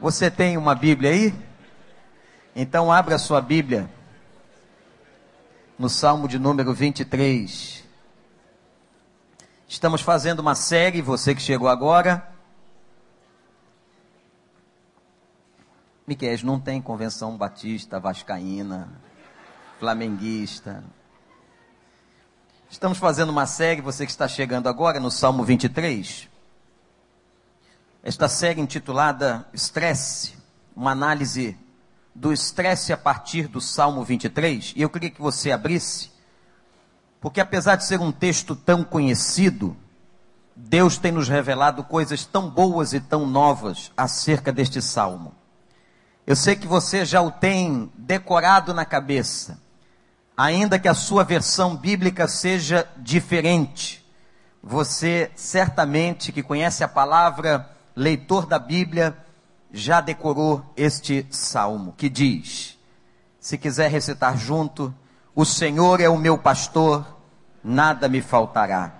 Você tem uma Bíblia aí? Então abra sua Bíblia no Salmo de número 23. Estamos fazendo uma série, você que chegou agora. Miquel, não tem convenção batista, vascaína, flamenguista. Estamos fazendo uma série, você que está chegando agora, no Salmo 23 esta série intitulada Estresse, uma análise do estresse a partir do Salmo 23, e eu queria que você abrisse, porque apesar de ser um texto tão conhecido, Deus tem nos revelado coisas tão boas e tão novas acerca deste salmo. Eu sei que você já o tem decorado na cabeça, ainda que a sua versão bíblica seja diferente. Você certamente que conhece a palavra leitor da Bíblia, já decorou este salmo que diz: se quiser recitar junto, o Senhor é o meu pastor, nada me faltará.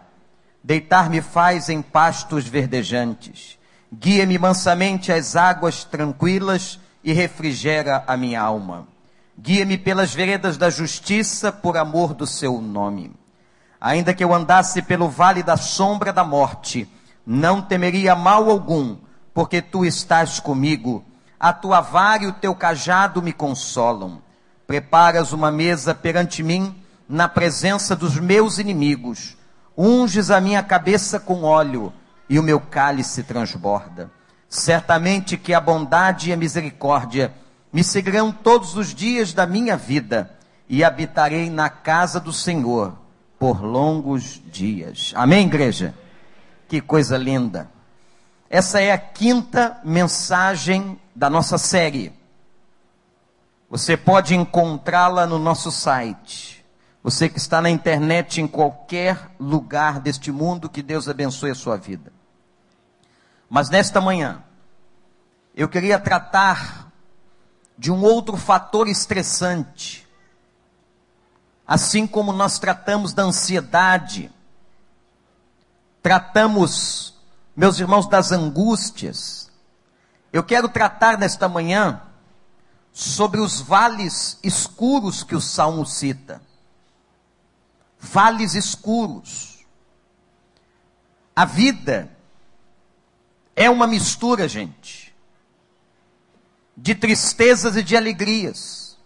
Deitar-me faz em pastos verdejantes, guia-me mansamente às águas tranquilas e refrigera a minha alma. Guia-me pelas veredas da justiça por amor do seu nome. Ainda que eu andasse pelo vale da sombra da morte, não temeria mal algum, porque tu estás comigo. A tua vara e o teu cajado me consolam. Preparas uma mesa perante mim, na presença dos meus inimigos. Unges a minha cabeça com óleo, e o meu cálice transborda. Certamente que a bondade e a misericórdia me seguirão todos os dias da minha vida, e habitarei na casa do Senhor por longos dias. Amém, igreja? Que coisa linda. Essa é a quinta mensagem da nossa série. Você pode encontrá-la no nosso site. Você que está na internet em qualquer lugar deste mundo, que Deus abençoe a sua vida. Mas nesta manhã, eu queria tratar de um outro fator estressante. Assim como nós tratamos da ansiedade, tratamos, meus irmãos, das angústias, eu quero tratar nesta manhã sobre os vales escuros que o Salmo cita. Vales escuros. A vida é uma mistura, gente, de tristezas e de alegrias,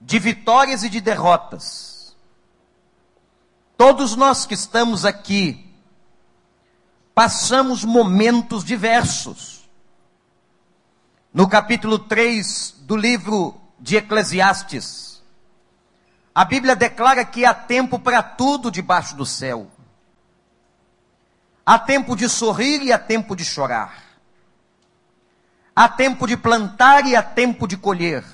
de vitórias e de derrotas. Todos nós que estamos aqui passamos momentos diversos. No capítulo 3 do livro de Eclesiastes, a Bíblia declara que há tempo para tudo debaixo do céu. Há tempo de sorrir e há tempo de chorar. Há tempo de plantar e há tempo de colher.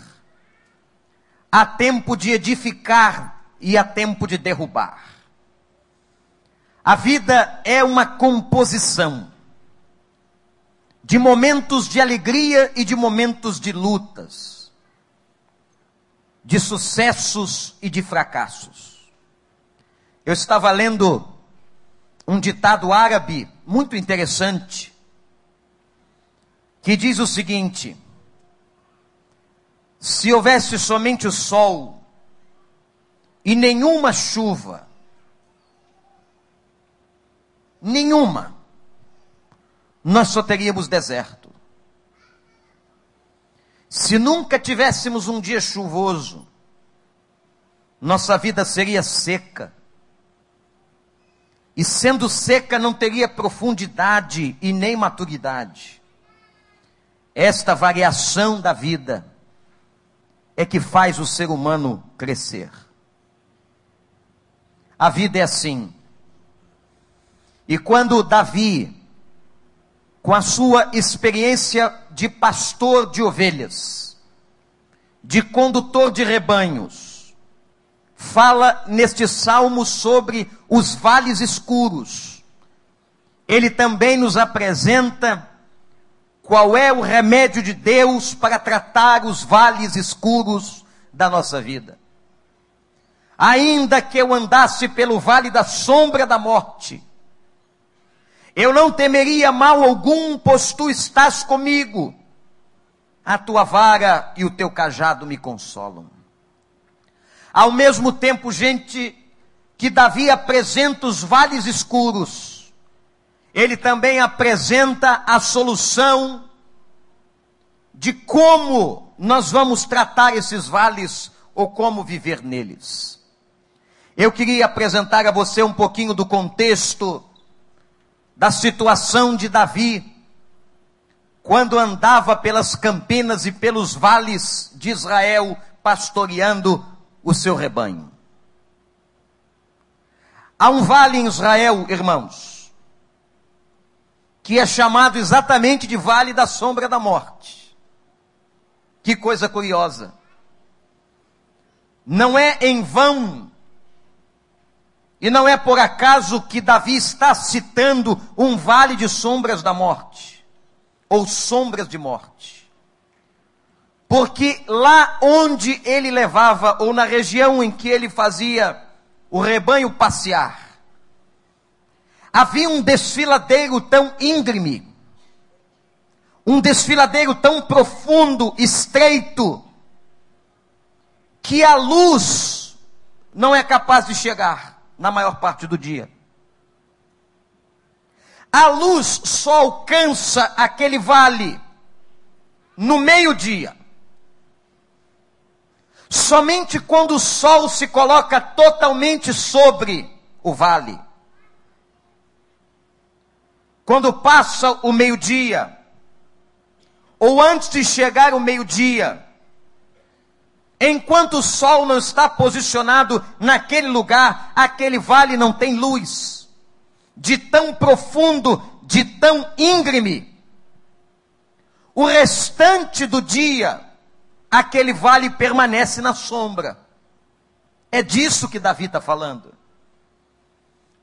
Há tempo de edificar e há tempo de derrubar. A vida é uma composição de momentos de alegria e de momentos de lutas, de sucessos e de fracassos. Eu estava lendo um ditado árabe muito interessante, que diz o seguinte: se houvesse somente o sol e nenhuma chuva, nenhuma, nós só teríamos deserto. Se nunca tivéssemos um dia chuvoso, nossa vida seria seca. E sendo seca, não teria profundidade e nem maturidade. Esta variação da vida é que faz o ser humano crescer. A vida é assim. E quando Davi, com a sua experiência de pastor de ovelhas, de condutor de rebanhos, fala neste salmo sobre os vales escuros, ele também nos apresenta qual é o remédio de Deus para tratar os vales escuros da nossa vida. Ainda que eu andasse pelo vale da sombra da morte, Eu não temeria mal algum, pois tu estás comigo. A tua vara e o teu cajado me consolam. Ao mesmo tempo, gente, que Davi apresenta os vales escuros, ele também apresenta a solução de como nós vamos tratar esses vales ou como viver neles. Eu queria apresentar a você um pouquinho do contexto da situação de Davi, quando andava pelas campinas e pelos vales de Israel, pastoreando o seu rebanho. Há um vale em Israel, irmãos, que é chamado exatamente de Vale da Sombra da Morte. Que coisa curiosa. Não é em vão, e não é por acaso que Davi está citando um vale de sombras da morte, ou sombras de morte. Porque lá onde ele levava, ou na região em que ele fazia o rebanho passear. Havia um desfiladeiro tão íngreme, um desfiladeiro tão profundo, estreito, que a luz não é capaz de chegar na maior parte do dia. A luz só alcança aquele vale no meio-dia. Somente quando o sol se coloca totalmente sobre o vale. Quando passa o meio-dia, ou antes de chegar o meio-dia, enquanto o sol não está posicionado naquele lugar, aquele vale não tem luz. De tão profundo, de tão íngreme. O restante do dia, aquele vale permanece na sombra. É disso que Davi está falando.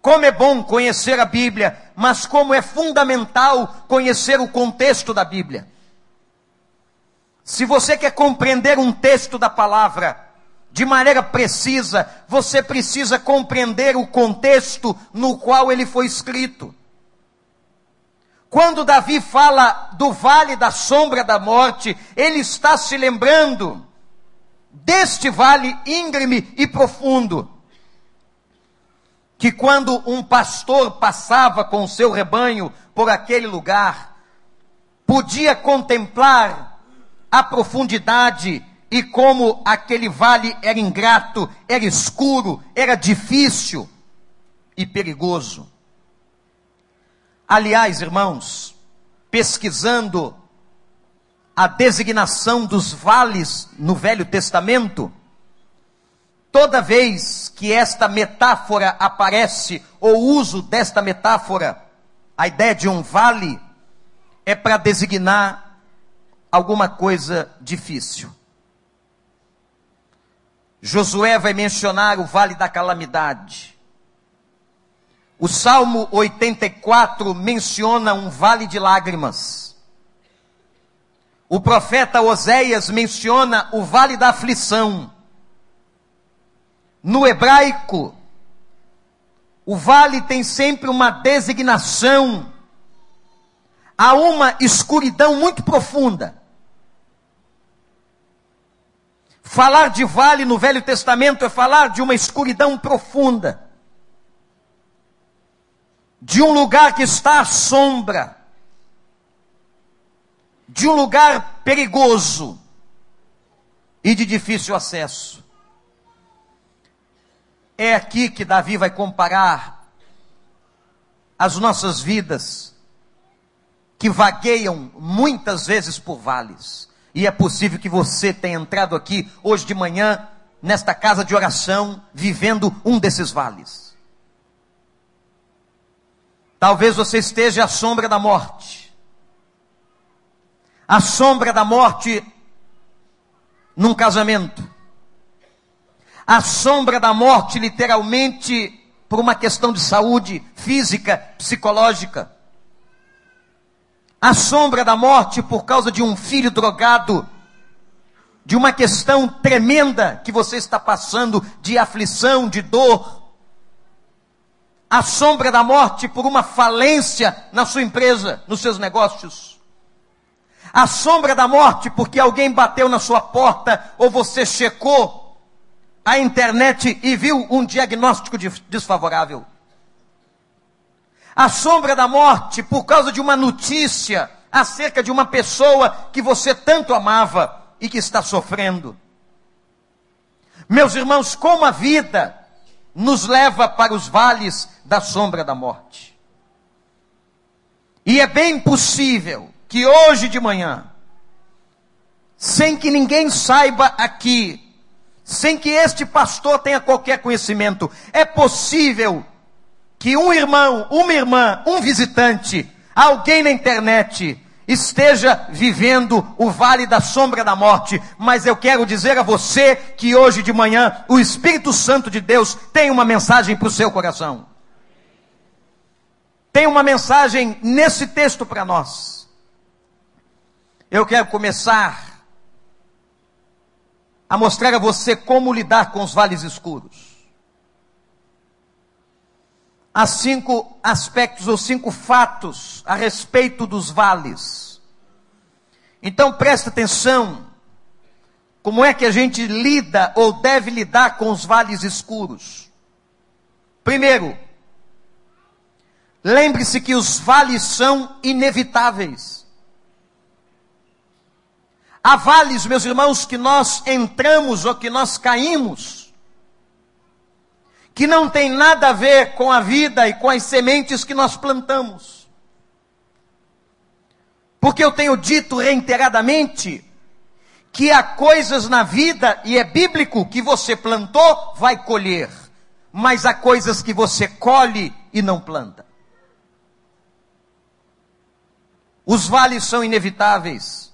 Como é bom conhecer a Bíblia, mas como é fundamental conhecer o contexto da Bíblia. Se você quer compreender um texto da palavra de maneira precisa, você precisa compreender o contexto no qual ele foi escrito. Quando Davi fala do vale da sombra da morte, ele está se lembrando deste vale íngreme e profundo. Que quando um pastor passava com seu rebanho por aquele lugar, podia contemplar a profundidade e como aquele vale era ingrato, era escuro, era difícil e perigoso. Aliás, irmãos, pesquisando a designação dos vales no Velho Testamento, toda vez que esta metáfora aparece, ou uso desta metáfora, a ideia de um vale, é para designar alguma coisa difícil. Josué vai mencionar o vale da calamidade. O Salmo 84 menciona um vale de lágrimas. O profeta Oséias menciona o vale da aflição. No hebraico, o vale tem sempre uma designação a uma escuridão muito profunda. Falar de vale no Velho Testamento é falar de uma escuridão profunda de um lugar que está à sombra, de um lugar perigoso e de difícil acesso. É aqui que Davi vai comparar as nossas vidas, que vagueiam muitas vezes por vales. E é possível que você tenha entrado aqui hoje de manhã, nesta casa de oração, vivendo um desses vales. Talvez você esteja à sombra da morte. À sombra da morte num casamento. À sombra da morte, literalmente, por uma questão de saúde física, psicológica. À sombra da morte por causa de um filho drogado, de uma questão tremenda que você está passando de aflição, de dor, A sombra da morte por uma falência na sua empresa, nos seus negócios. A sombra da morte porque alguém bateu na sua porta ou você checou a internet e viu um diagnóstico desfavorável. A sombra da morte por causa de uma notícia acerca de uma pessoa que você tanto amava e que está sofrendo. Meus irmãos, como a vida nos leva para os vales da sombra da morte. E é bem possível que hoje de manhã, sem que ninguém saiba aqui, sem que este pastor tenha qualquer conhecimento, é possível que um irmão, uma irmã, um visitante, alguém na internet, esteja vivendo o vale da sombra da morte, mas eu quero dizer a você que hoje de manhã o Espírito Santo de Deus tem uma mensagem para o seu coração. Tem uma mensagem nesse texto para nós. Eu quero começar a mostrar a você como lidar com os vales escuros. Há cinco aspectos ou cinco fatos a respeito dos vales. Então preste atenção. Como é que a gente lida ou deve lidar com os vales escuros? Primeiro, lembre-se que os vales são inevitáveis. Há vales, meus irmãos, que nós entramos ou que nós caímos que não tem nada a ver com a vida e com as sementes que nós plantamos. Porque eu tenho dito reiteradamente que há coisas na vida, e é bíblico, que você plantou, vai colher. Mas há coisas que você colhe e não planta. Os vales são inevitáveis.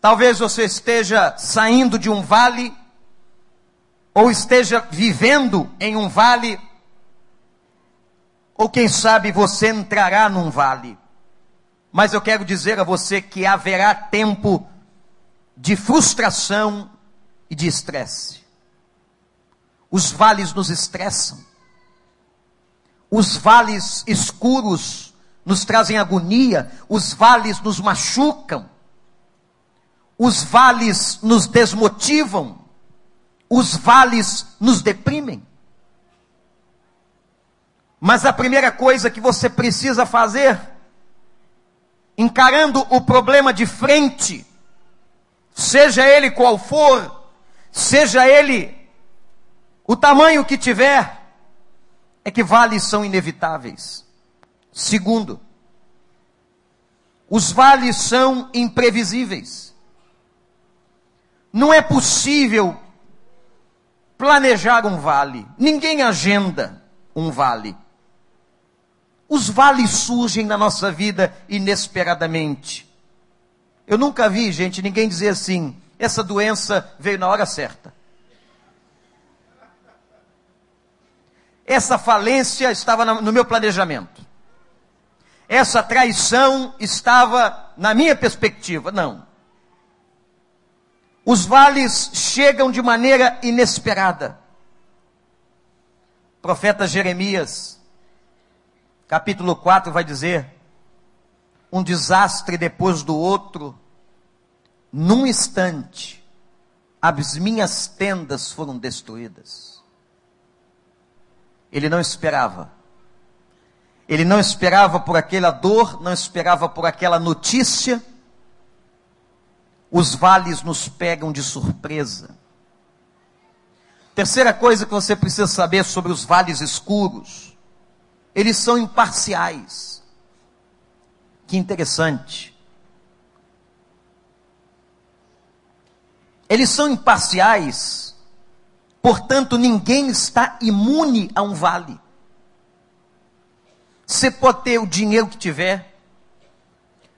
Talvez você esteja saindo de um vale ou esteja vivendo em um vale, ou quem sabe você entrará num vale. Mas eu quero dizer a você que haverá tempo de frustração e de estresse. Os vales nos estressam. Os vales escuros nos trazem agonia, os vales nos machucam. Os vales nos desmotivam os vales nos deprimem. Mas a primeira coisa que você precisa fazer, encarando o problema de frente, seja ele qual for, seja ele o tamanho que tiver, é que vales são inevitáveis. Segundo, os vales são imprevisíveis. Não é possível planejar um vale. Ninguém agenda um vale. Os vales surgem na nossa vida inesperadamente. Eu nunca vi, gente, ninguém dizer assim: essa doença veio na hora certa. Essa falência estava no meu planejamento. Essa traição estava na minha perspectiva. Não. Os vales chegam de maneira inesperada. O profeta Jeremias, capítulo 4, vai dizer: um desastre depois do outro, num instante, as minhas tendas foram destruídas. Ele não esperava. Ele não esperava por aquela dor, não esperava por aquela notícia, os vales nos pegam de surpresa. Terceira coisa que você precisa saber sobre os vales escuros: eles são imparciais. Que interessante. Eles são imparciais, portanto, ninguém está imune a um vale. Você pode ter o dinheiro que tiver,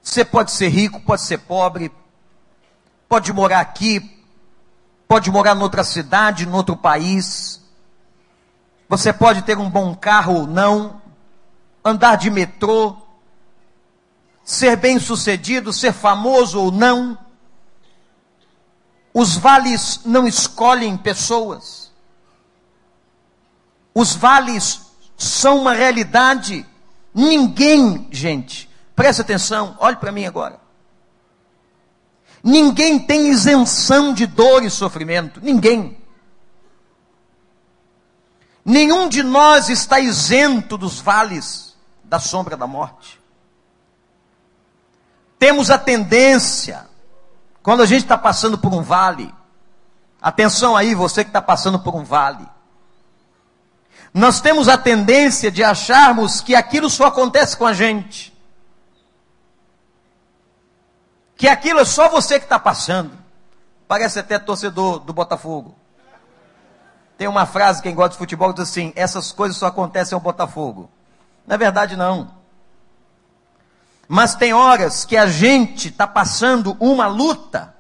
você pode ser rico, pode ser pobre, pode morar aqui, pode morar noutra cidade, noutro país. Você pode ter um bom carro ou não, andar de metrô, ser bem sucedido, ser famoso ou não. Os vales não escolhem pessoas. Os vales são uma realidade. Ninguém, gente, preste atenção, olhe para mim agora. Ninguém tem isenção de dor e sofrimento. Ninguém. Nenhum de nós está isento dos vales da sombra da morte. Temos a tendência, quando a gente está passando por um vale, atenção aí, você que está passando por um vale, nós temos a tendência de acharmos que aquilo só acontece com a gente. Que aquilo é só você que está passando. Parece até torcedor do Botafogo. Tem uma frase, quem gosta de futebol diz assim: essas coisas só acontecem ao Botafogo. Na é verdade, não. Mas tem horas que a gente está passando uma luta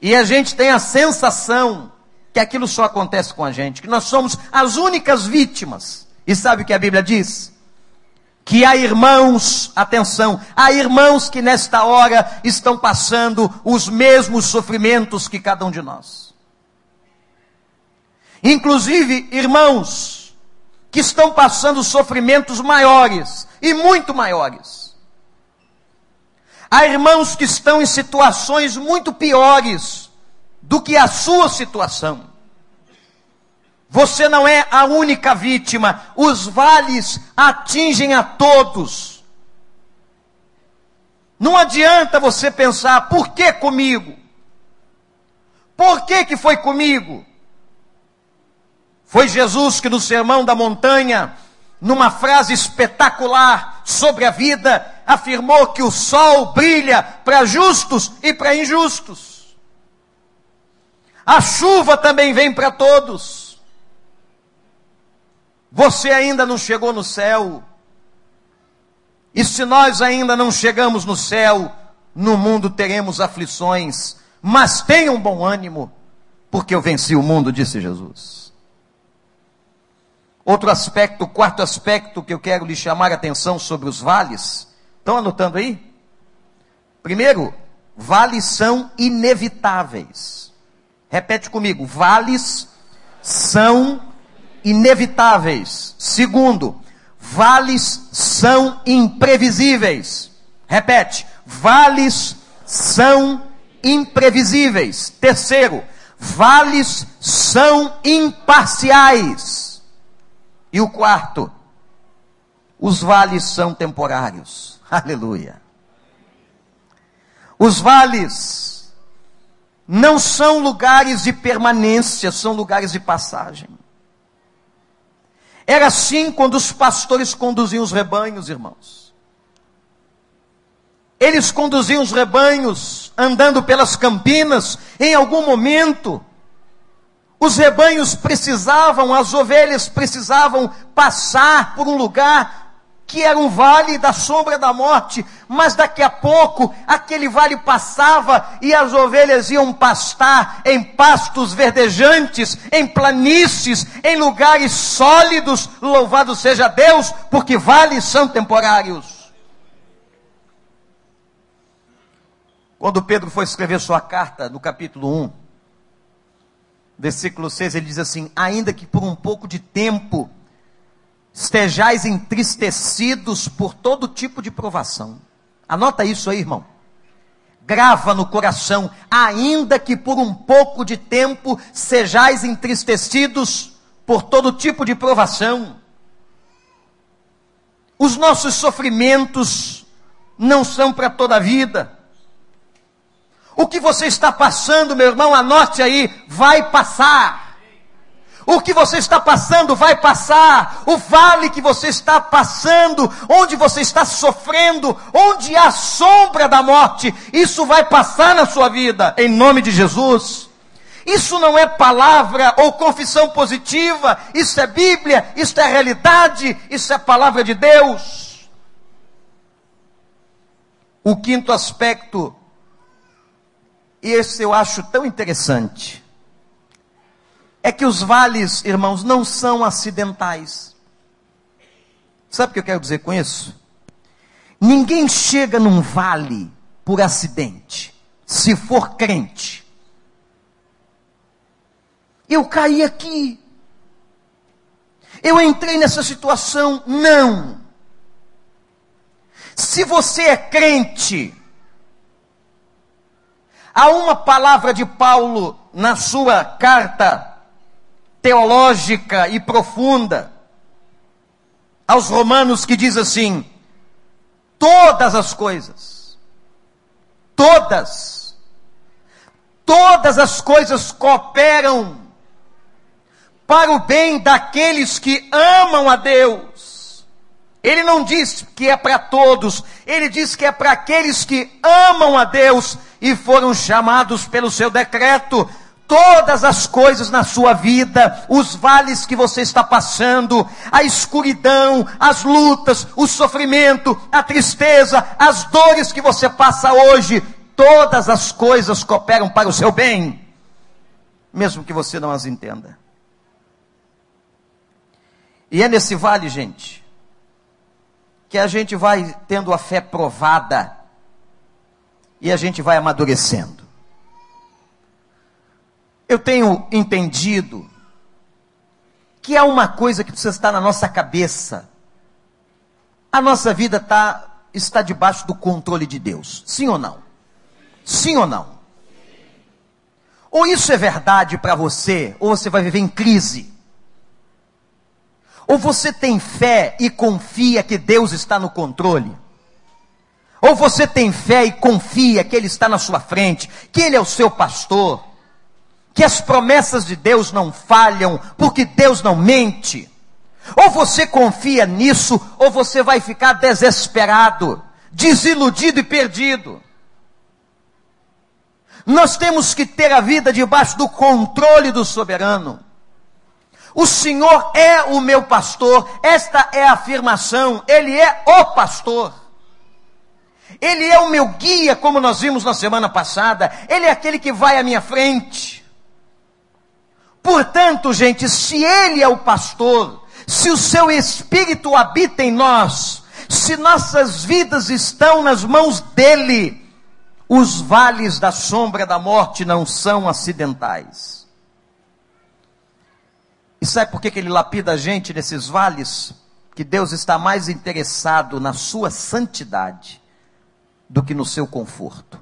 e a gente tem a sensação que aquilo só acontece com a gente, que nós somos as únicas vítimas. E sabe o que a Bíblia diz? Que há irmãos, atenção, há irmãos que nesta hora estão passando os mesmos sofrimentos que cada um de nós. Inclusive, irmãos que estão passando sofrimentos maiores e muito maiores. Há irmãos que estão em situações muito piores do que a sua situação. Você não é a única vítima. Os vales atingem a todos. Não adianta você pensar, por que comigo? Por que que foi comigo? Foi Jesus que no Sermão da Montanha, numa frase espetacular sobre a vida, afirmou que o sol brilha para justos e para injustos. A chuva também vem para todos. Você ainda não chegou no céu. E se nós ainda não chegamos no céu, no mundo teremos aflições. Mas tenham bom ânimo, porque eu venci o mundo, disse Jesus. Outro aspecto, quarto aspecto que eu quero lhe chamar a atenção sobre os vales. Estão anotando aí? Primeiro, vales são inevitáveis. Repete comigo: vales são inevitáveis. Segundo, vales são imprevisíveis. Repete, vales são imprevisíveis. Terceiro, vales são imparciais. E o quarto, os vales são temporários. Aleluia. Os vales não são lugares de permanência, são lugares de passagem. Era assim quando os pastores conduziam os rebanhos, irmãos. Eles conduziam os rebanhos andando pelas campinas, em algum momento, os rebanhos precisavam, as ovelhas precisavam passar por um lugar que era um vale da sombra da morte, mas daqui a pouco aquele vale passava e as ovelhas iam pastar em pastos verdejantes, em planícies, em lugares sólidos. Louvado seja Deus, porque vales são temporários. Quando Pedro foi escrever sua carta, no capítulo 1, versículo 6, ele diz assim: Ainda que por um pouco de tempo estejais entristecidos por todo tipo de provação. Anota isso aí, irmão. Grava no coração, ainda que por um pouco de tempo sejais entristecidos por todo tipo de provação. Os nossos sofrimentos não são para toda a vida. O que você está passando, meu irmão, anote aí, vai passar. O que você está passando vai passar. O vale que você está passando, onde você está sofrendo, onde há sombra da morte, isso vai passar na sua vida, em nome de Jesus. Isso não é palavra ou confissão positiva, isso é Bíblia, isso é realidade, isso é palavra de Deus. O quinto aspecto, e esse eu acho tão interessante, é que os vales, irmãos, não são acidentais. Sabe o que eu quero dizer com isso? Ninguém chega num vale por acidente, se for crente. Eu caí aqui. Eu entrei nessa situação? Não. Se você é crente, há uma palavra de Paulo na sua carta teológica e profunda aos Romanos que diz assim: todas as coisas, todas, todas as coisas cooperam para o bem daqueles que amam a Deus. Ele não diz que é para todos, ele diz que é para aqueles que amam a Deus e foram chamados pelo seu decreto todas as coisas na sua vida, os vales que você está passando, a escuridão, as lutas, o sofrimento, a tristeza, as dores que você passa hoje, todas as coisas cooperam para o seu bem, mesmo que você não as entenda. E é nesse vale, gente, que a gente vai tendo a fé provada e a gente vai amadurecendo. Eu tenho entendido que há uma coisa que precisa estar na nossa cabeça. A nossa vida tá, está debaixo do controle de Deus. Sim ou não? Sim ou não? Ou isso é verdade para você, ou você vai viver em crise. Ou você tem fé e confia que Deus está no controle. Ou você tem fé e confia que Ele está na sua frente, que Ele é o seu pastor, que as promessas de Deus não falham, porque Deus não mente. Ou você confia nisso, ou você vai ficar desesperado, desiludido e perdido. Nós temos que ter a vida debaixo do controle do soberano. O Senhor é o meu pastor, esta é a afirmação, Ele é o pastor. Ele é o meu guia, como nós vimos na semana passada, Ele é aquele que vai à minha frente. Portanto, gente, se Ele é o pastor, se o seu Espírito habita em nós, se nossas vidas estão nas mãos dEle, os vales da sombra da morte não são acidentais. E sabe por que, que Ele lapida a gente nesses vales? Que Deus está mais interessado na sua santidade do que no seu conforto.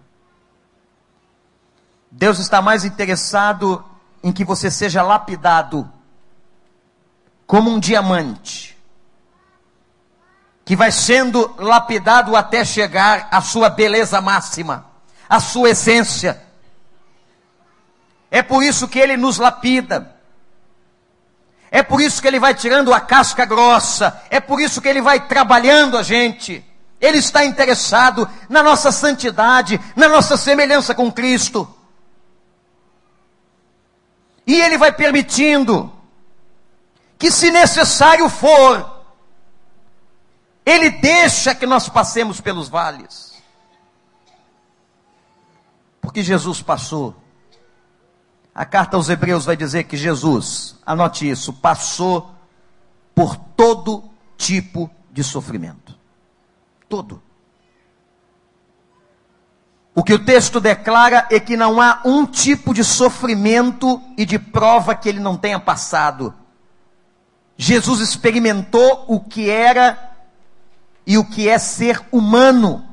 Deus está mais interessado em que você seja lapidado como um diamante, que vai sendo lapidado até chegar à sua beleza máxima, à sua essência. É por isso que ele nos lapida. É por isso que ele vai tirando a casca grossa. É por isso que ele vai trabalhando a gente. Ele está interessado na nossa santidade, na nossa semelhança com Cristo. E ele vai permitindo que, se necessário for, ele deixa que nós passemos pelos vales. Porque Jesus passou. A carta aos Hebreus vai dizer que Jesus, anote isso, passou por todo tipo de sofrimento. Todo. O que o texto declara é que não há um tipo de sofrimento e de prova que ele não tenha passado. Jesus experimentou o que era e o que é ser humano.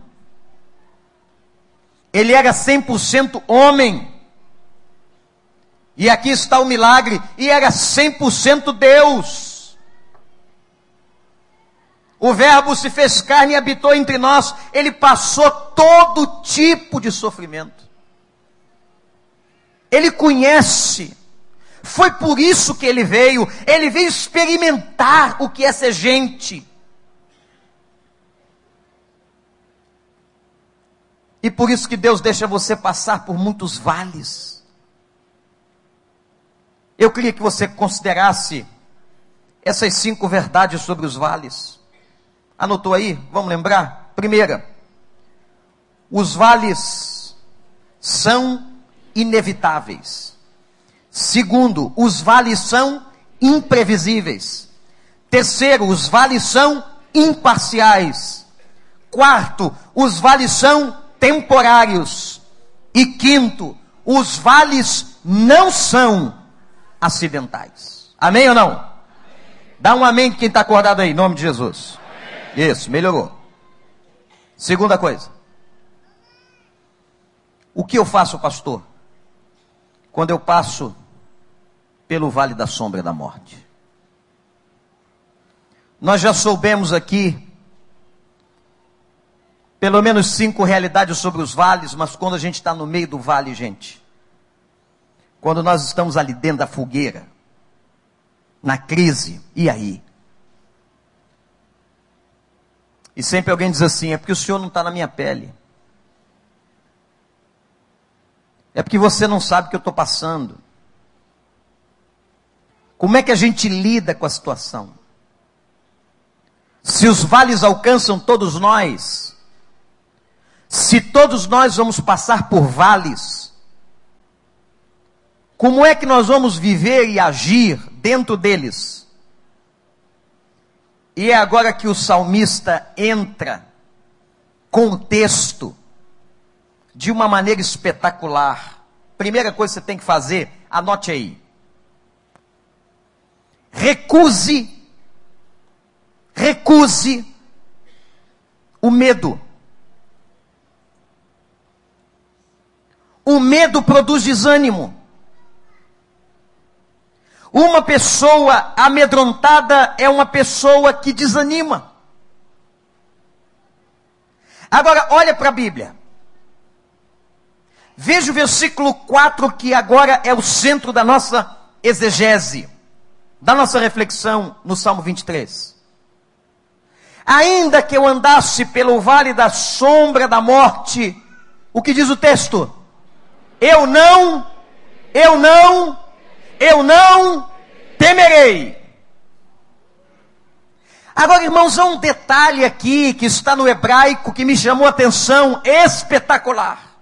Ele era 100% homem. E aqui está o milagre, e era 100% Deus. O Verbo se fez carne e habitou entre nós. Ele passou todo tipo de sofrimento. Ele conhece. Foi por isso que ele veio. Ele veio experimentar o que é ser gente. E por isso que Deus deixa você passar por muitos vales. Eu queria que você considerasse essas cinco verdades sobre os vales. Anotou aí? Vamos lembrar? Primeira, os vales são inevitáveis. Segundo, os vales são imprevisíveis. Terceiro, os vales são imparciais. Quarto, os vales são temporários. E quinto, os vales não são acidentais. Amém ou não? Dá um amém quem está acordado aí, em nome de Jesus. Isso, melhorou. Segunda coisa. O que eu faço, pastor? Quando eu passo pelo vale da sombra da morte. Nós já soubemos aqui pelo menos cinco realidades sobre os vales, mas quando a gente está no meio do vale, gente, quando nós estamos ali dentro da fogueira, na crise, e aí? E sempre alguém diz assim: é porque o senhor não está na minha pele. É porque você não sabe o que eu estou passando. Como é que a gente lida com a situação? Se os vales alcançam todos nós, se todos nós vamos passar por vales, como é que nós vamos viver e agir dentro deles? E é agora que o salmista entra com o texto de uma maneira espetacular. Primeira coisa que você tem que fazer, anote aí. Recuse, recuse o medo. O medo produz desânimo. Uma pessoa amedrontada é uma pessoa que desanima. Agora, olha para a Bíblia. Veja o versículo 4, que agora é o centro da nossa exegese, da nossa reflexão no Salmo 23. Ainda que eu andasse pelo vale da sombra da morte, o que diz o texto? Eu não, eu não, eu não temerei. Agora, irmãos, há um detalhe aqui que está no hebraico que me chamou a atenção espetacular.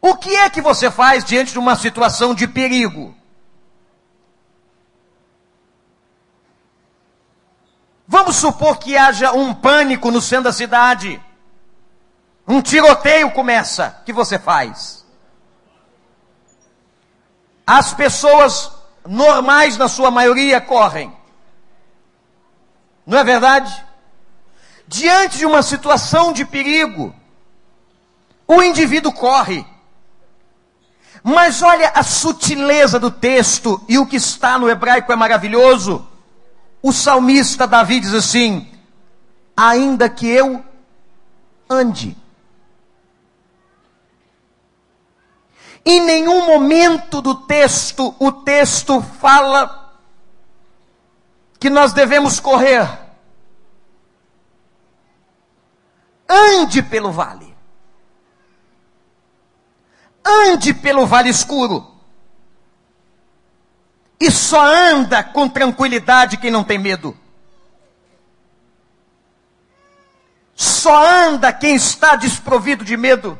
O que é que você faz diante de uma situação de perigo? Vamos supor que haja um pânico no centro da cidade. Um tiroteio começa. O que você faz? As pessoas normais, na sua maioria, correm. Não é verdade? Diante de uma situação de perigo, o indivíduo corre. Mas olha a sutileza do texto e o que está no hebraico é maravilhoso. O salmista Davi diz assim: Ainda que eu ande Em nenhum momento do texto, o texto fala que nós devemos correr. Ande pelo vale. Ande pelo vale escuro. E só anda com tranquilidade quem não tem medo. Só anda quem está desprovido de medo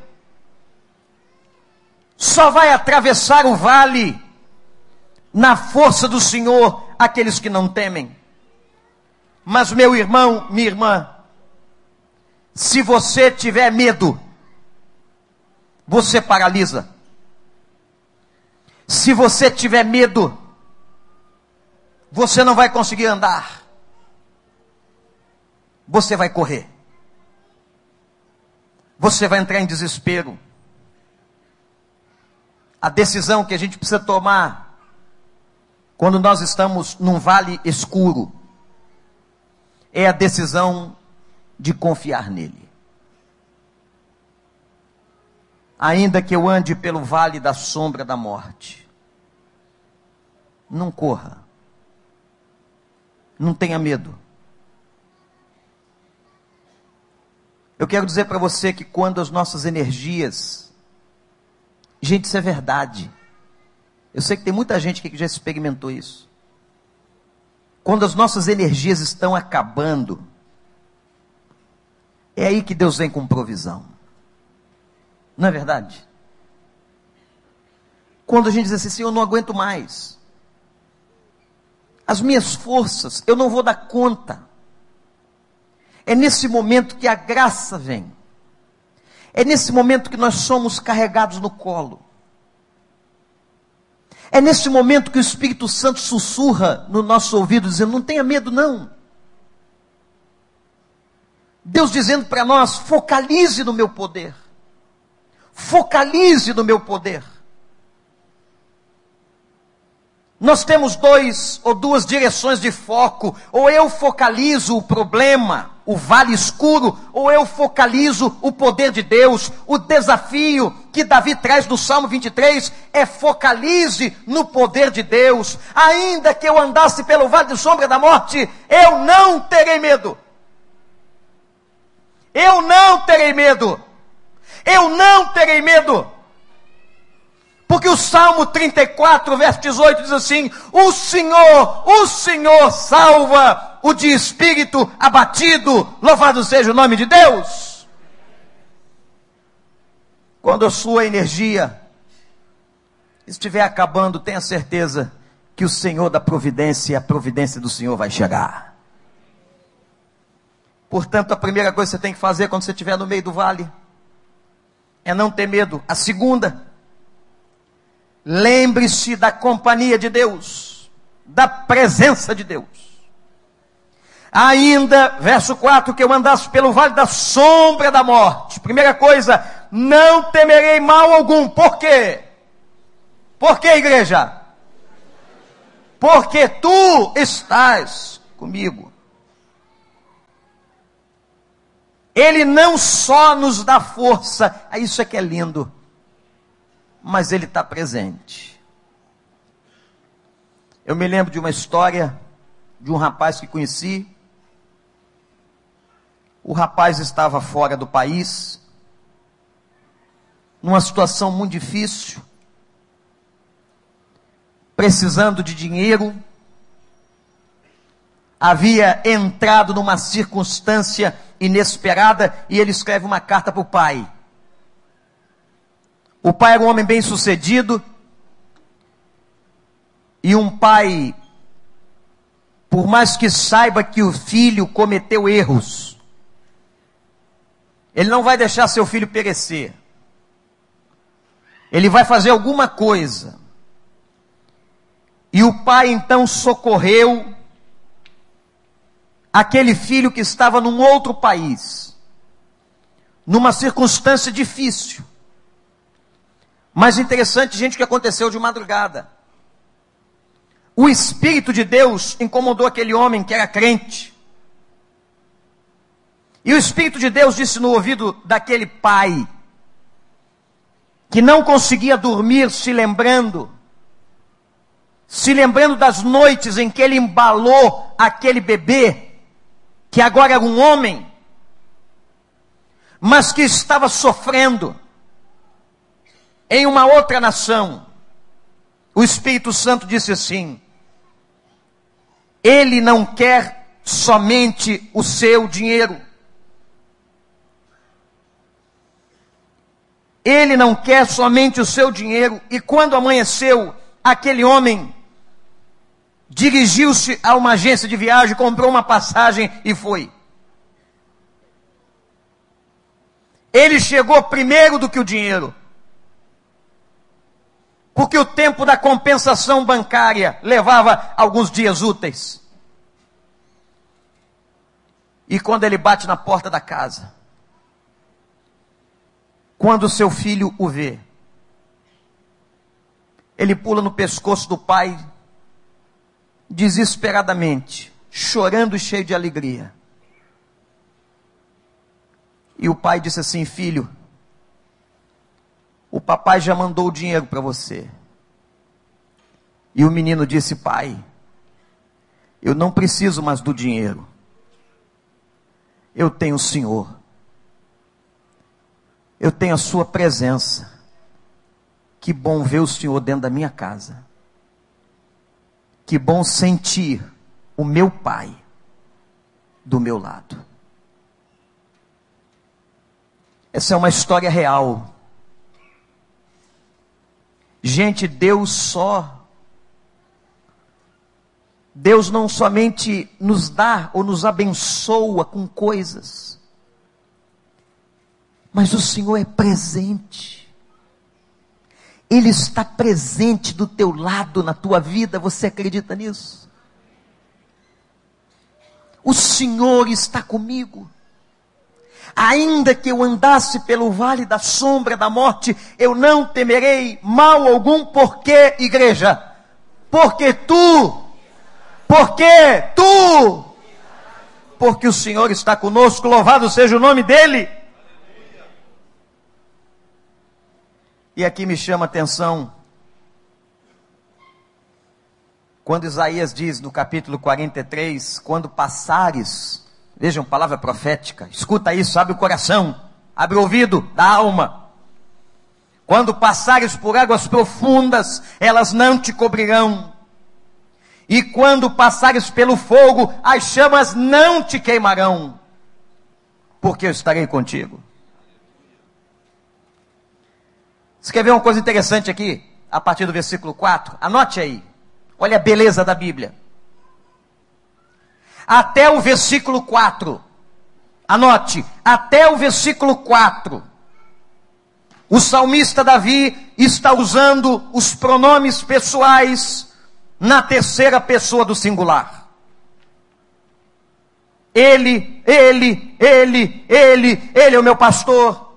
só vai atravessar o vale na força do Senhor aqueles que não temem. Mas, meu irmão, minha irmã, se você tiver medo, você paralisa. Se você tiver medo, você não vai conseguir andar. Você vai correr. Você vai entrar em desespero a decisão que a gente precisa tomar quando nós estamos num vale escuro é a decisão de confiar nele. Ainda que eu ande pelo vale da sombra da morte, não corra, não tenha medo. Eu quero dizer para você que quando as nossas energias Gente, isso é verdade. Eu sei que tem muita gente que já experimentou isso. Quando as nossas energias estão acabando, é aí que Deus vem com provisão. Não é verdade? Quando a gente diz assim, Senhor, eu não aguento mais. As minhas forças, eu não vou dar conta. É nesse momento que a graça vem. É nesse momento que nós somos carregados no colo. É nesse momento que o Espírito Santo sussurra no nosso ouvido, dizendo: Não tenha medo, não. Deus dizendo para nós: focalize no meu poder. Focalize no meu poder. Nós temos dois ou duas direções de foco. Ou eu focalizo o problema, o vale escuro, ou eu focalizo o poder de Deus. O desafio que Davi traz no Salmo 23 é focalize no poder de Deus. Ainda que eu andasse pelo vale de sombra da morte, eu não terei medo. Eu não terei medo. Eu não terei medo. Porque o Salmo 34, verso 18 diz assim: O Senhor, o Senhor salva o de espírito abatido. Louvado seja o nome de Deus. Quando a sua energia estiver acabando, tenha certeza que o Senhor da providência e a providência do Senhor vai chegar. Portanto, a primeira coisa que você tem que fazer quando você estiver no meio do vale é não ter medo. A segunda, Lembre-se da companhia de Deus, da presença de Deus. Ainda, verso 4, que eu andasse pelo vale da sombra da morte. Primeira coisa, não temerei mal algum. Por quê? Por que, igreja? Porque tu estás comigo. Ele não só nos dá força, isso é que é lindo mas ele está presente. Eu me lembro de uma história de um rapaz que conheci. O rapaz estava fora do país, numa situação muito difícil, precisando de dinheiro, havia entrado numa circunstância inesperada e ele escreve uma carta para o pai. O pai era um homem bem sucedido. E um pai, por mais que saiba que o filho cometeu erros, ele não vai deixar seu filho perecer. Ele vai fazer alguma coisa. E o pai então socorreu aquele filho que estava num outro país, numa circunstância difícil. Mas interessante, gente, o que aconteceu de madrugada. O Espírito de Deus incomodou aquele homem que era crente. E o Espírito de Deus disse no ouvido daquele pai, que não conseguia dormir se lembrando, se lembrando das noites em que ele embalou aquele bebê, que agora era um homem, mas que estava sofrendo em uma outra nação, o Espírito Santo disse assim: Ele não quer somente o seu dinheiro. Ele não quer somente o seu dinheiro. E quando amanheceu, aquele homem dirigiu-se a uma agência de viagem, comprou uma passagem e foi. Ele chegou primeiro do que o dinheiro porque o tempo da compensação bancária levava alguns dias úteis. E quando ele bate na porta da casa, quando seu filho o vê, ele pula no pescoço do pai, desesperadamente, chorando e cheio de alegria. E o pai disse assim: Filho, o papai já mandou o dinheiro para você. E o menino disse: Pai, eu não preciso mais do dinheiro. Eu tenho o Senhor. Eu tenho a Sua presença. Que bom ver o Senhor dentro da minha casa. Que bom sentir o meu Pai do meu lado. Essa é uma história real Gente, Deus só. Deus não somente nos dá ou nos abençoa com coisas, mas o Senhor é presente. Ele está presente do teu lado na tua vida, você acredita nisso? O Senhor está comigo. Ainda que eu andasse pelo vale da sombra da morte, eu não temerei mal algum, porque, igreja? Porque tu, porque tu, porque o Senhor está conosco, louvado seja o nome dEle. E aqui me chama a atenção, quando Isaías diz no capítulo 43, quando passares, vejam, palavra profética, escuta isso, abre o coração, abre o ouvido da alma. Quando passares por águas profundas, elas não te cobrirão. E quando passares pelo fogo, as chamas não te queimarão, porque eu estarei contigo. Você quer ver uma coisa interessante aqui? A partir do versículo 4? Anote aí. Olha a beleza da Bíblia. Até o versículo 4. Anote, até o versículo 4. O salmista Davi está usando os pronomes pessoais na terceira pessoa do singular. Ele, ele, ele, ele, ele é o meu pastor.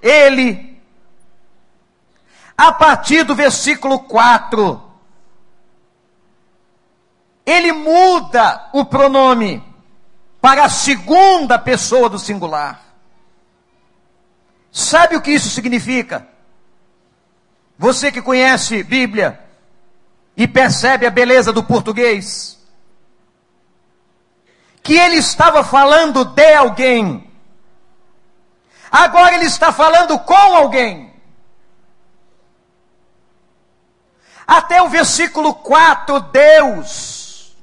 Ele, a partir do versículo 4, ele muda o pronome para a segunda pessoa do singular. Sabe o que isso significa? Você que conhece Bíblia e percebe a beleza do português, que ele estava falando de alguém, agora ele está falando com alguém. Até o versículo 4, Deus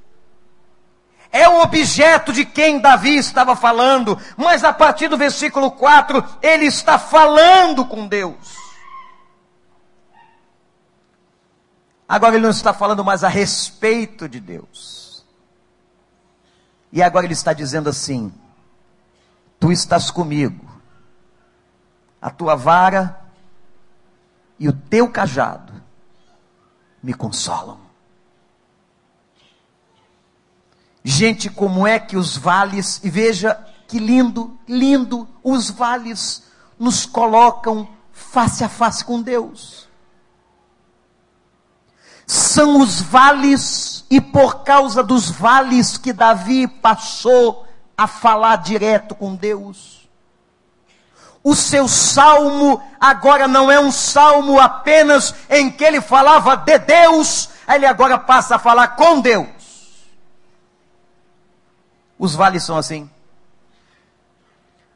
é o objeto de quem Davi estava falando, mas a partir do versículo 4, ele está falando com Deus. Agora ele não está falando mais a respeito de Deus. E agora ele está dizendo assim: Tu estás comigo, a tua vara e o teu cajado me consolam. Gente, como é que os vales, e veja que lindo, lindo, os vales nos colocam face a face com Deus. São os vales, e por causa dos vales que Davi passou a falar direto com Deus o seu salmo agora não é um salmo apenas em que ele falava de Deus, ele agora passa a falar com Deus. Os vales são assim.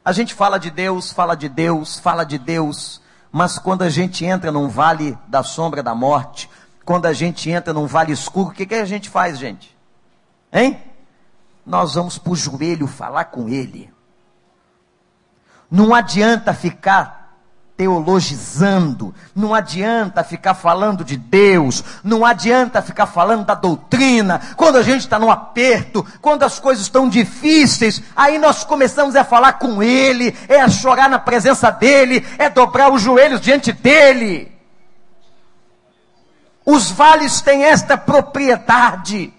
A gente fala de Deus, fala de Deus, fala de Deus, mas quando a gente entra num vale da sombra da morte, quando a gente entra num vale escuro, o que, que a gente faz, gente? Hein? Nós vamos para o joelho falar com Ele. Não adianta ficar teologizando, não adianta ficar falando de Deus, não adianta ficar falando da doutrina. Quando a gente está num aperto, quando as coisas estão difíceis, aí nós começamos a falar com Ele, é a chorar na presença dEle, é dobrar os joelhos diante dEle. Os vales têm esta propriedade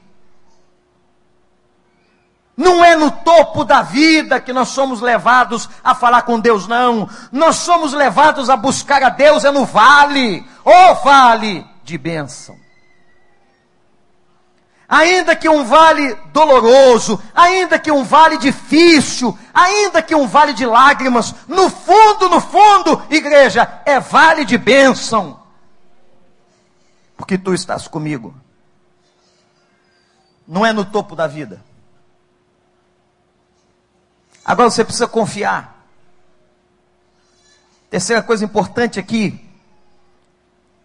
não é no topo da vida que nós somos levados a falar com Deus, não. Nós somos levados a buscar a Deus é no vale, o vale de bênção. Ainda que um vale doloroso, ainda que um vale difícil, ainda que um vale de lágrimas, no fundo, no fundo, igreja, é vale de bênção. Porque tu estás comigo. Não é no topo da vida Agora você precisa confiar. Terceira coisa importante aqui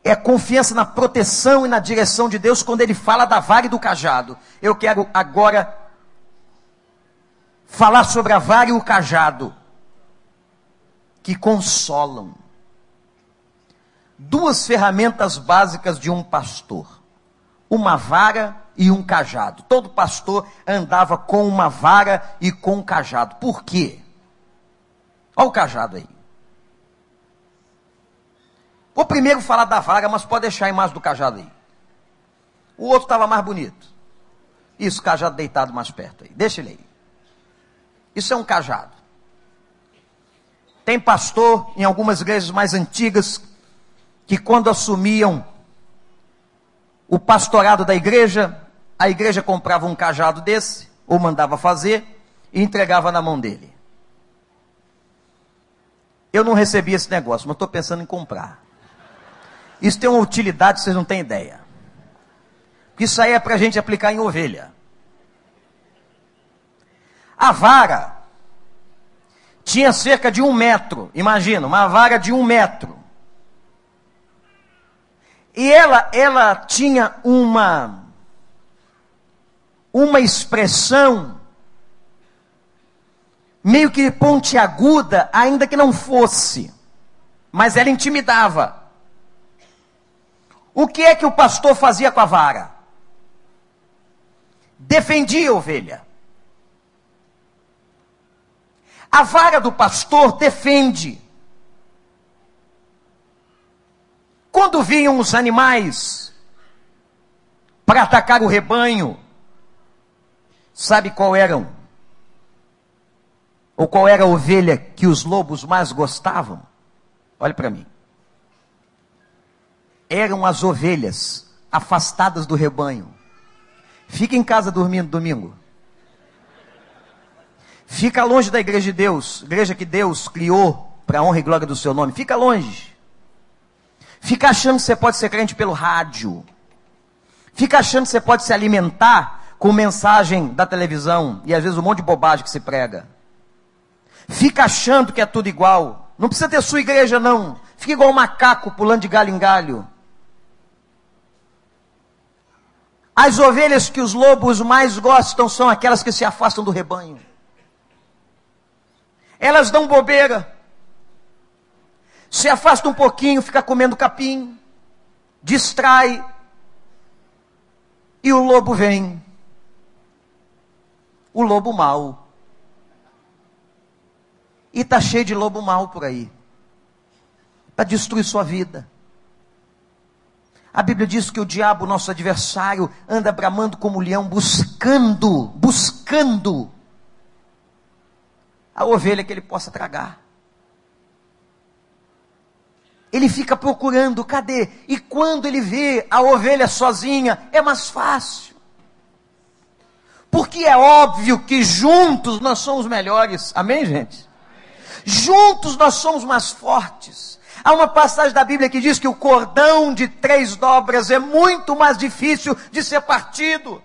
é a confiança na proteção e na direção de Deus quando ele fala da vara e do cajado. Eu quero agora falar sobre a vara e o cajado que consolam. Duas ferramentas básicas de um pastor: uma vara e um cajado. Todo pastor andava com uma vara e com um cajado. Por quê? Olha o cajado aí. Vou primeiro falar da vara, mas pode deixar a imagem do cajado aí. O outro estava mais bonito. Isso, cajado deitado mais perto aí. Deixa ele aí. Isso é um cajado. Tem pastor em algumas igrejas mais antigas que quando assumiam o pastorado da igreja, a igreja comprava um cajado desse, ou mandava fazer, e entregava na mão dele. Eu não recebi esse negócio, mas estou pensando em comprar. Isso tem uma utilidade, vocês não têm ideia. Isso aí é para a gente aplicar em ovelha. A vara tinha cerca de um metro, imagina, uma vara de um metro. E ela, ela tinha uma, uma expressão meio que pontiaguda, ainda que não fosse, mas ela intimidava. O que é que o pastor fazia com a vara? Defendia a ovelha. A vara do pastor defende. Quando vinham os animais para atacar o rebanho, sabe qual eram? Ou qual era a ovelha que os lobos mais gostavam? Olhe para mim. Eram as ovelhas afastadas do rebanho. Fica em casa dormindo domingo. Fica longe da igreja de Deus, igreja que Deus criou para a honra e glória do seu nome. Fica longe. Fica achando que você pode ser crente pelo rádio. Fica achando que você pode se alimentar com mensagem da televisão e às vezes um monte de bobagem que se prega. Fica achando que é tudo igual. Não precisa ter sua igreja, não. Fica igual um macaco pulando de galho em galho. As ovelhas que os lobos mais gostam são aquelas que se afastam do rebanho. Elas dão bobeira. Se afasta um pouquinho, fica comendo capim, distrai, e o lobo vem. O lobo mau. E está cheio de lobo mau por aí para destruir sua vida. A Bíblia diz que o diabo, nosso adversário, anda bramando como leão, buscando, buscando a ovelha que ele possa tragar. Ele fica procurando, cadê? E quando ele vê a ovelha sozinha, é mais fácil. Porque é óbvio que juntos nós somos melhores. Amém, gente? Juntos nós somos mais fortes. Há uma passagem da Bíblia que diz que o cordão de três dobras é muito mais difícil de ser partido.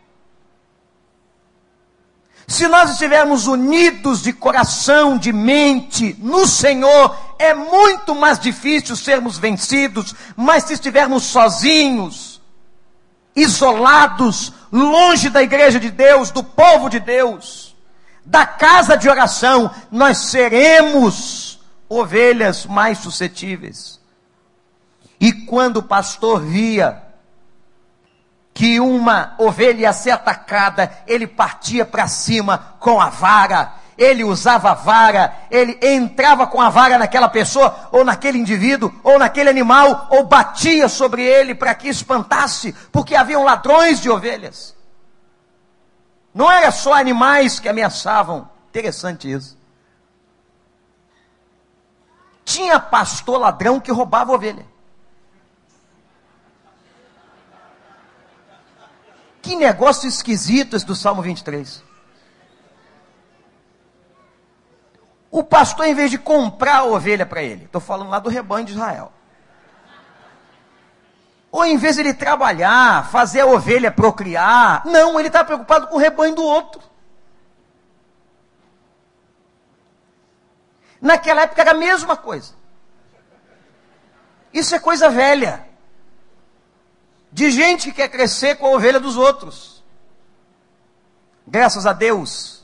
Se nós estivermos unidos de coração, de mente, no Senhor, é muito mais difícil sermos vencidos, mas se estivermos sozinhos, isolados, longe da igreja de Deus, do povo de Deus, da casa de oração, nós seremos ovelhas mais suscetíveis. E quando o pastor via que uma ovelha ia ser atacada, ele partia para cima com a vara, ele usava a vara, ele entrava com a vara naquela pessoa, ou naquele indivíduo, ou naquele animal, ou batia sobre ele para que espantasse, porque haviam ladrões de ovelhas. Não era só animais que ameaçavam, interessante isso. Tinha pastor ladrão que roubava ovelha. Que negócio esquisito esse do Salmo 23. O pastor, em vez de comprar a ovelha para ele, estou falando lá do rebanho de Israel. Ou em vez de ele trabalhar, fazer a ovelha procriar, não, ele está preocupado com o rebanho do outro. Naquela época era a mesma coisa. Isso é coisa velha de gente que quer crescer com a ovelha dos outros. Graças a Deus,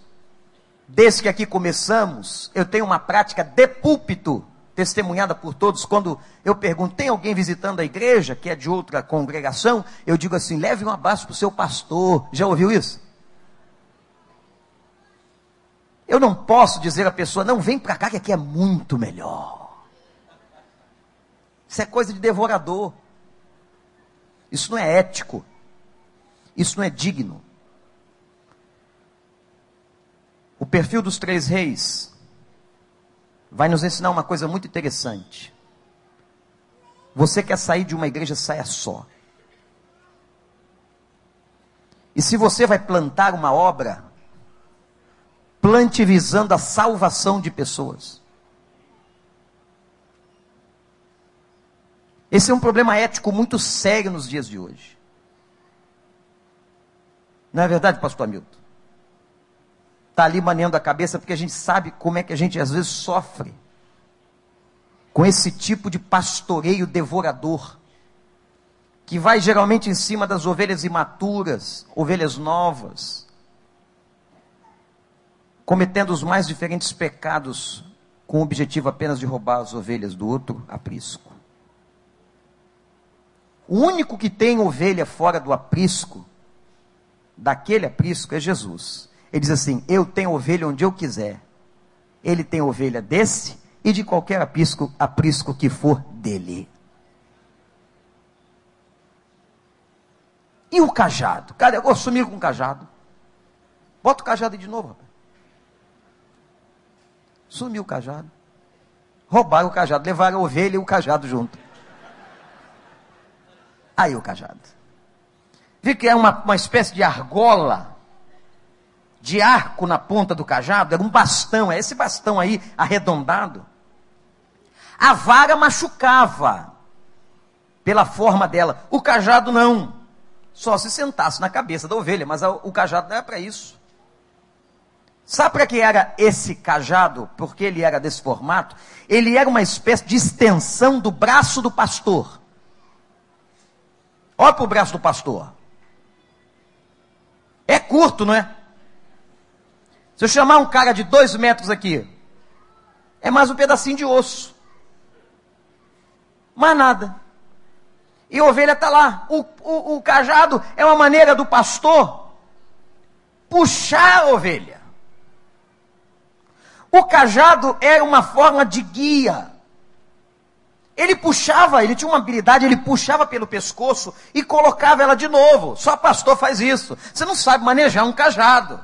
desde que aqui começamos, eu tenho uma prática de púlpito, testemunhada por todos. Quando eu pergunto, tem alguém visitando a igreja que é de outra congregação? Eu digo assim: leve um abraço para o seu pastor. Já ouviu isso? Eu não posso dizer à pessoa, não, vem para cá que aqui é muito melhor. Isso é coisa de devorador. Isso não é ético. Isso não é digno. O perfil dos três reis vai nos ensinar uma coisa muito interessante. Você quer sair de uma igreja, saia só. E se você vai plantar uma obra, plante visando a salvação de pessoas. Esse é um problema ético muito sério nos dias de hoje. Não é verdade, pastor Hamilton? Está ali manendo a cabeça porque a gente sabe como é que a gente às vezes sofre com esse tipo de pastoreio devorador, que vai geralmente em cima das ovelhas imaturas, ovelhas novas, cometendo os mais diferentes pecados com o objetivo apenas de roubar as ovelhas do outro aprisco. O único que tem ovelha fora do aprisco, daquele aprisco, é Jesus. Ele diz assim: Eu tenho ovelha onde eu quiser. Ele tem ovelha desse e de qualquer aprisco, aprisco que for dele. E o cajado? Cadê? Eu sumiu com o cajado. Bota o cajado aí de novo, rapaz. Sumiu o cajado. Roubaram o cajado, levaram a ovelha e o cajado junto. Aí o cajado. Vi que é uma, uma espécie de argola, de arco na ponta do cajado, era um bastão, é esse bastão aí arredondado. A vara machucava pela forma dela, o cajado não. Só se sentasse na cabeça da ovelha, mas o cajado não era para isso. Sabe para que era esse cajado? Porque ele era desse formato? Ele era uma espécie de extensão do braço do pastor. Olha para o braço do pastor. É curto, não é? Se eu chamar um cara de dois metros aqui, é mais um pedacinho de osso. Mais nada. E a ovelha está lá. O, o, o cajado é uma maneira do pastor puxar a ovelha. O cajado era uma forma de guia. Ele puxava, ele tinha uma habilidade, ele puxava pelo pescoço e colocava ela de novo. Só pastor faz isso. Você não sabe manejar um cajado.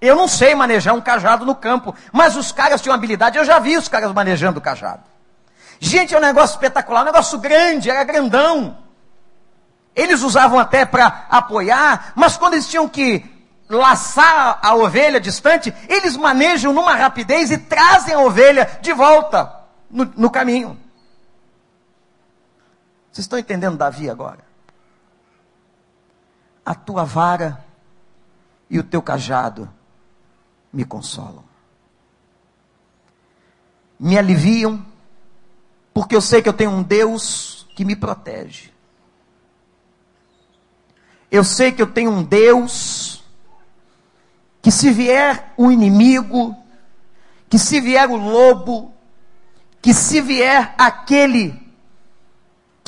Eu não sei manejar um cajado no campo, mas os caras tinham habilidade, eu já vi os caras manejando o cajado. Gente, é um negócio espetacular, um negócio grande, era grandão. Eles usavam até para apoiar, mas quando eles tinham que laçar a ovelha distante, eles manejam numa rapidez e trazem a ovelha de volta no, no caminho. Vocês estão entendendo Davi agora? A tua vara e o teu cajado me consolam. Me aliviam, porque eu sei que eu tenho um Deus que me protege. Eu sei que eu tenho um Deus que se vier o inimigo, que se vier o lobo, que se vier aquele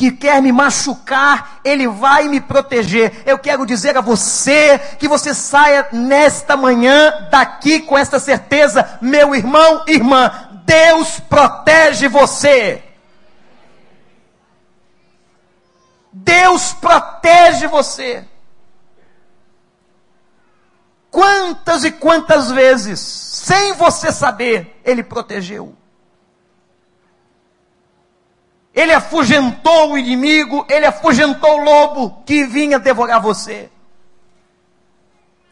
que quer me machucar, ele vai me proteger. Eu quero dizer a você que você saia nesta manhã daqui com esta certeza, meu irmão, irmã, Deus protege você. Deus protege você. Quantas e quantas vezes, sem você saber, Ele protegeu. Ele afugentou o inimigo, ele afugentou o lobo que vinha devorar você.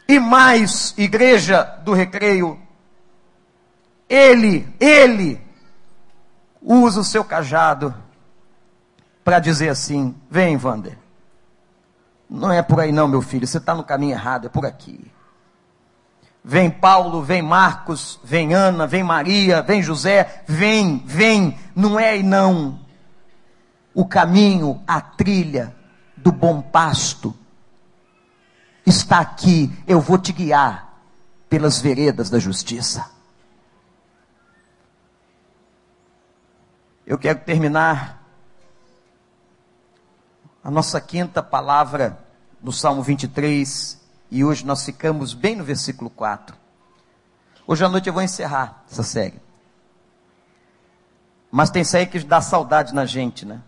E mais, igreja do recreio, ele, ele usa o seu cajado para dizer assim: vem, Wander. Não é por aí não, meu filho, você está no caminho errado, é por aqui. Vem Paulo, vem Marcos, vem Ana, vem Maria, vem José, vem, vem, não é e não o caminho, a trilha do bom pasto está aqui. Eu vou te guiar pelas veredas da justiça. Eu quero terminar a nossa quinta palavra no Salmo 23 e hoje nós ficamos bem no versículo 4. Hoje à noite eu vou encerrar essa série. Mas tem aí que dá saudade na gente, né?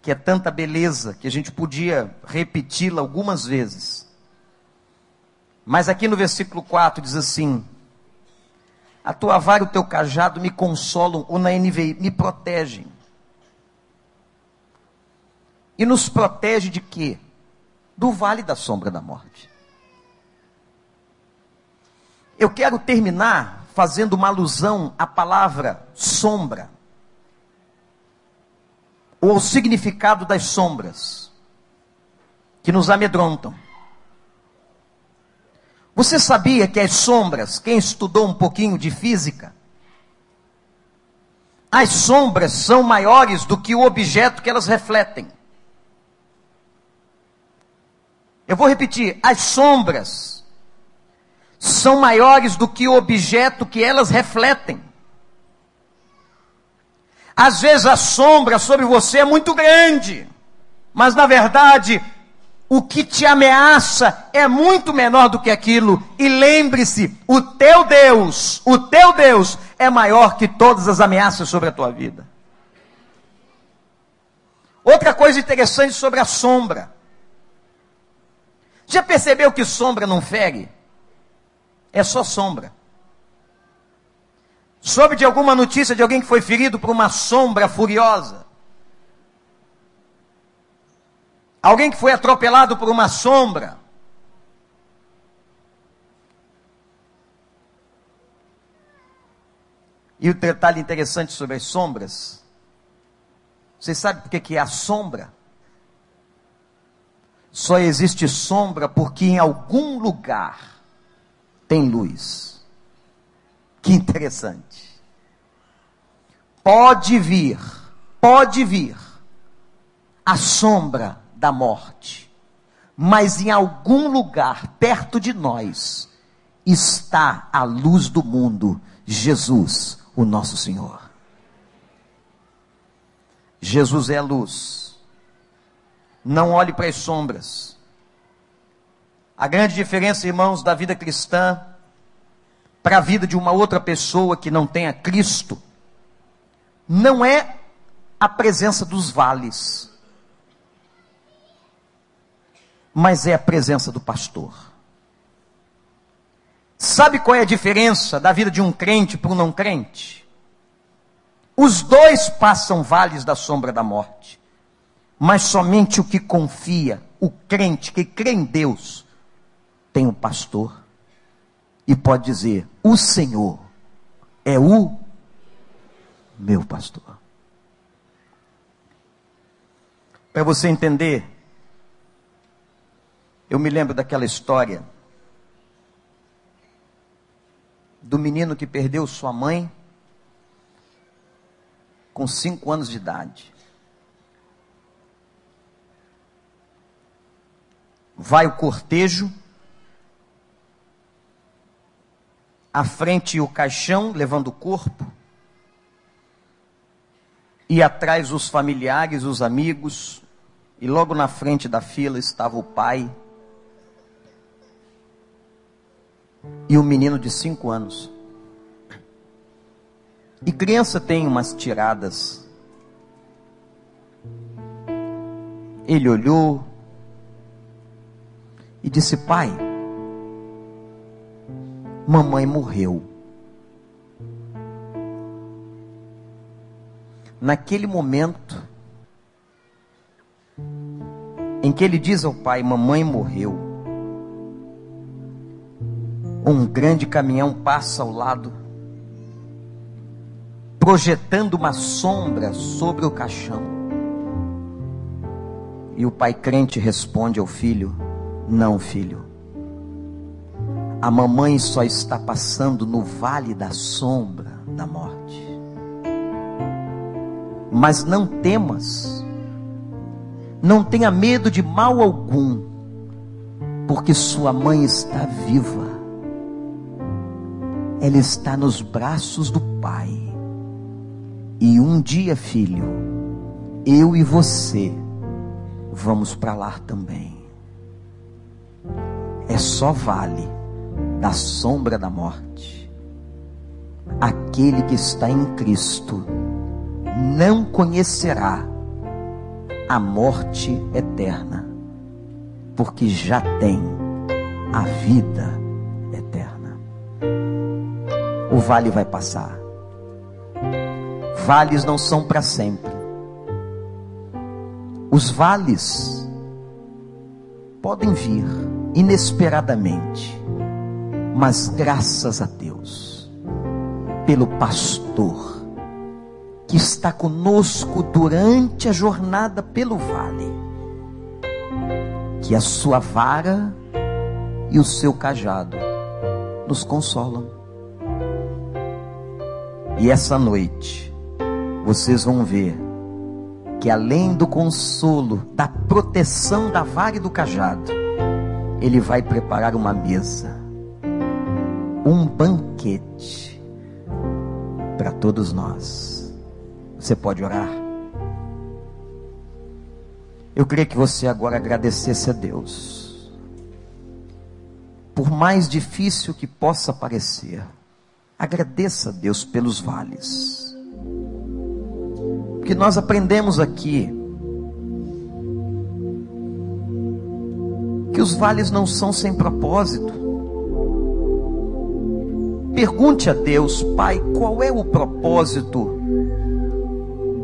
Que é tanta beleza que a gente podia repeti-la algumas vezes. Mas aqui no versículo 4 diz assim: A tua vara e o teu cajado me consolam, ou na NVI, me protegem. E nos protege de quê? Do vale da sombra da morte. Eu quero terminar fazendo uma alusão à palavra sombra, ou ao significado das sombras, que nos amedrontam. Você sabia que as sombras, quem estudou um pouquinho de física, as sombras são maiores do que o objeto que elas refletem. Eu vou repetir: as sombras são maiores do que o objeto que elas refletem. Às vezes a sombra sobre você é muito grande, mas na verdade o que te ameaça é muito menor do que aquilo. E lembre-se, o teu Deus, o teu Deus é maior que todas as ameaças sobre a tua vida. Outra coisa interessante sobre a sombra. Já percebeu que sombra não fere? É só sombra. Soube de alguma notícia de alguém que foi ferido por uma sombra furiosa? Alguém que foi atropelado por uma sombra? E o detalhe interessante sobre as sombras, você sabe por que, que é a sombra? Só existe sombra porque em algum lugar tem luz. Que interessante. Pode vir, pode vir a sombra da morte, mas em algum lugar perto de nós está a luz do mundo, Jesus, o nosso Senhor. Jesus é a luz. Não olhe para as sombras. A grande diferença, irmãos, da vida cristã para a vida de uma outra pessoa que não tenha Cristo, não é a presença dos vales, mas é a presença do pastor. Sabe qual é a diferença da vida de um crente para um não crente? Os dois passam vales da sombra da morte, mas somente o que confia, o crente que crê em Deus, tem um pastor e pode dizer: O Senhor é o meu pastor. Para você entender, eu me lembro daquela história do menino que perdeu sua mãe com cinco anos de idade. Vai o cortejo à frente o caixão levando o corpo, e atrás os familiares, os amigos, e logo na frente da fila estava o pai e o menino de cinco anos. E criança tem umas tiradas. Ele olhou e disse: Pai, mamãe morreu. Naquele momento em que ele diz ao pai: Mamãe morreu, um grande caminhão passa ao lado, projetando uma sombra sobre o caixão. E o pai crente responde ao filho: Não, filho, a mamãe só está passando no vale da sombra da morte. Mas não temas, não tenha medo de mal algum, porque sua mãe está viva. Ela está nos braços do Pai. E um dia, filho, eu e você vamos para lá também. É só vale da sombra da morte. Aquele que está em Cristo não conhecerá a morte eterna, porque já tem a vida eterna. O vale vai passar. Vales não são para sempre. Os vales podem vir inesperadamente, mas graças a Deus, pelo pastor que está conosco durante a jornada pelo vale, que a sua vara e o seu cajado nos consolam. E essa noite, vocês vão ver que além do consolo, da proteção da vara e do cajado, ele vai preparar uma mesa, um banquete para todos nós. Você pode orar? Eu queria que você agora agradecesse a Deus. Por mais difícil que possa parecer, agradeça a Deus pelos vales. Porque nós aprendemos aqui que os vales não são sem propósito. Pergunte a Deus, Pai, qual é o propósito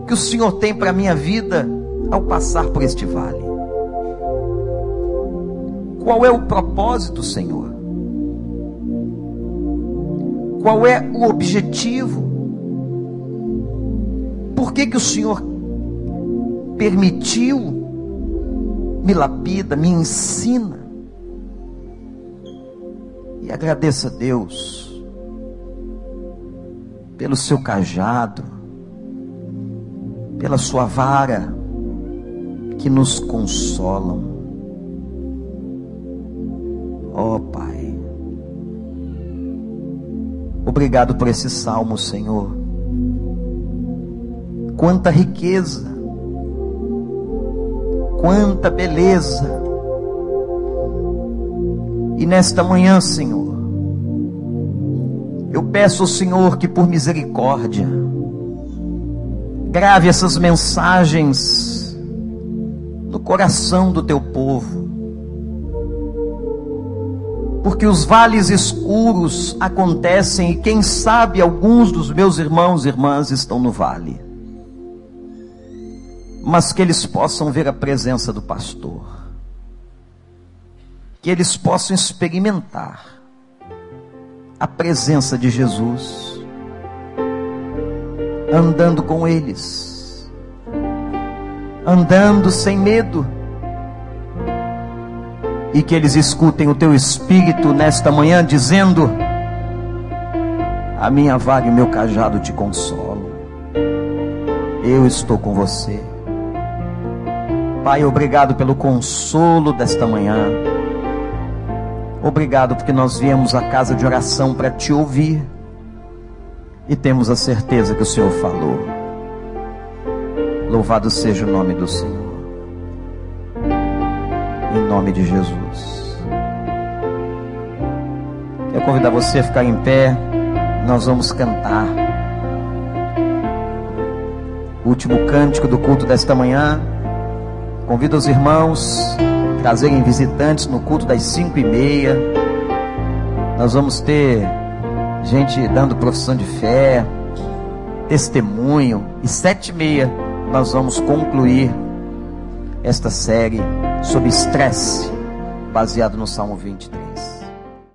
que o Senhor tem para a minha vida ao passar por este vale? Qual é o propósito, Senhor? Qual é o objetivo? Por que, que o Senhor permitiu, me lapida, me ensina? E agradeça a Deus pelo seu cajado, pela sua vara que nos consolam. Ó oh, Pai, obrigado por esse salmo, Senhor. Quanta riqueza, quanta beleza. E nesta manhã, Senhor, eu peço ao Senhor que por misericórdia, Grave essas mensagens no coração do teu povo. Porque os vales escuros acontecem e quem sabe alguns dos meus irmãos e irmãs estão no vale. Mas que eles possam ver a presença do pastor. Que eles possam experimentar a presença de Jesus andando com eles, andando sem medo, e que eles escutem o teu espírito nesta manhã dizendo: A minha vaga e meu cajado te consolam, eu estou com você. Pai, obrigado pelo consolo desta manhã. Obrigado porque nós viemos à casa de oração para te ouvir e temos a certeza que o Senhor falou. Louvado seja o nome do Senhor. Em nome de Jesus. Quero convidar você a ficar em pé. Nós vamos cantar. O último cântico do culto desta manhã. Convido os irmãos a trazerem visitantes no culto das cinco e meia. Nós vamos ter gente dando profissão de fé, testemunho. E sete e meia nós vamos concluir esta série sobre estresse, baseado no Salmo 23.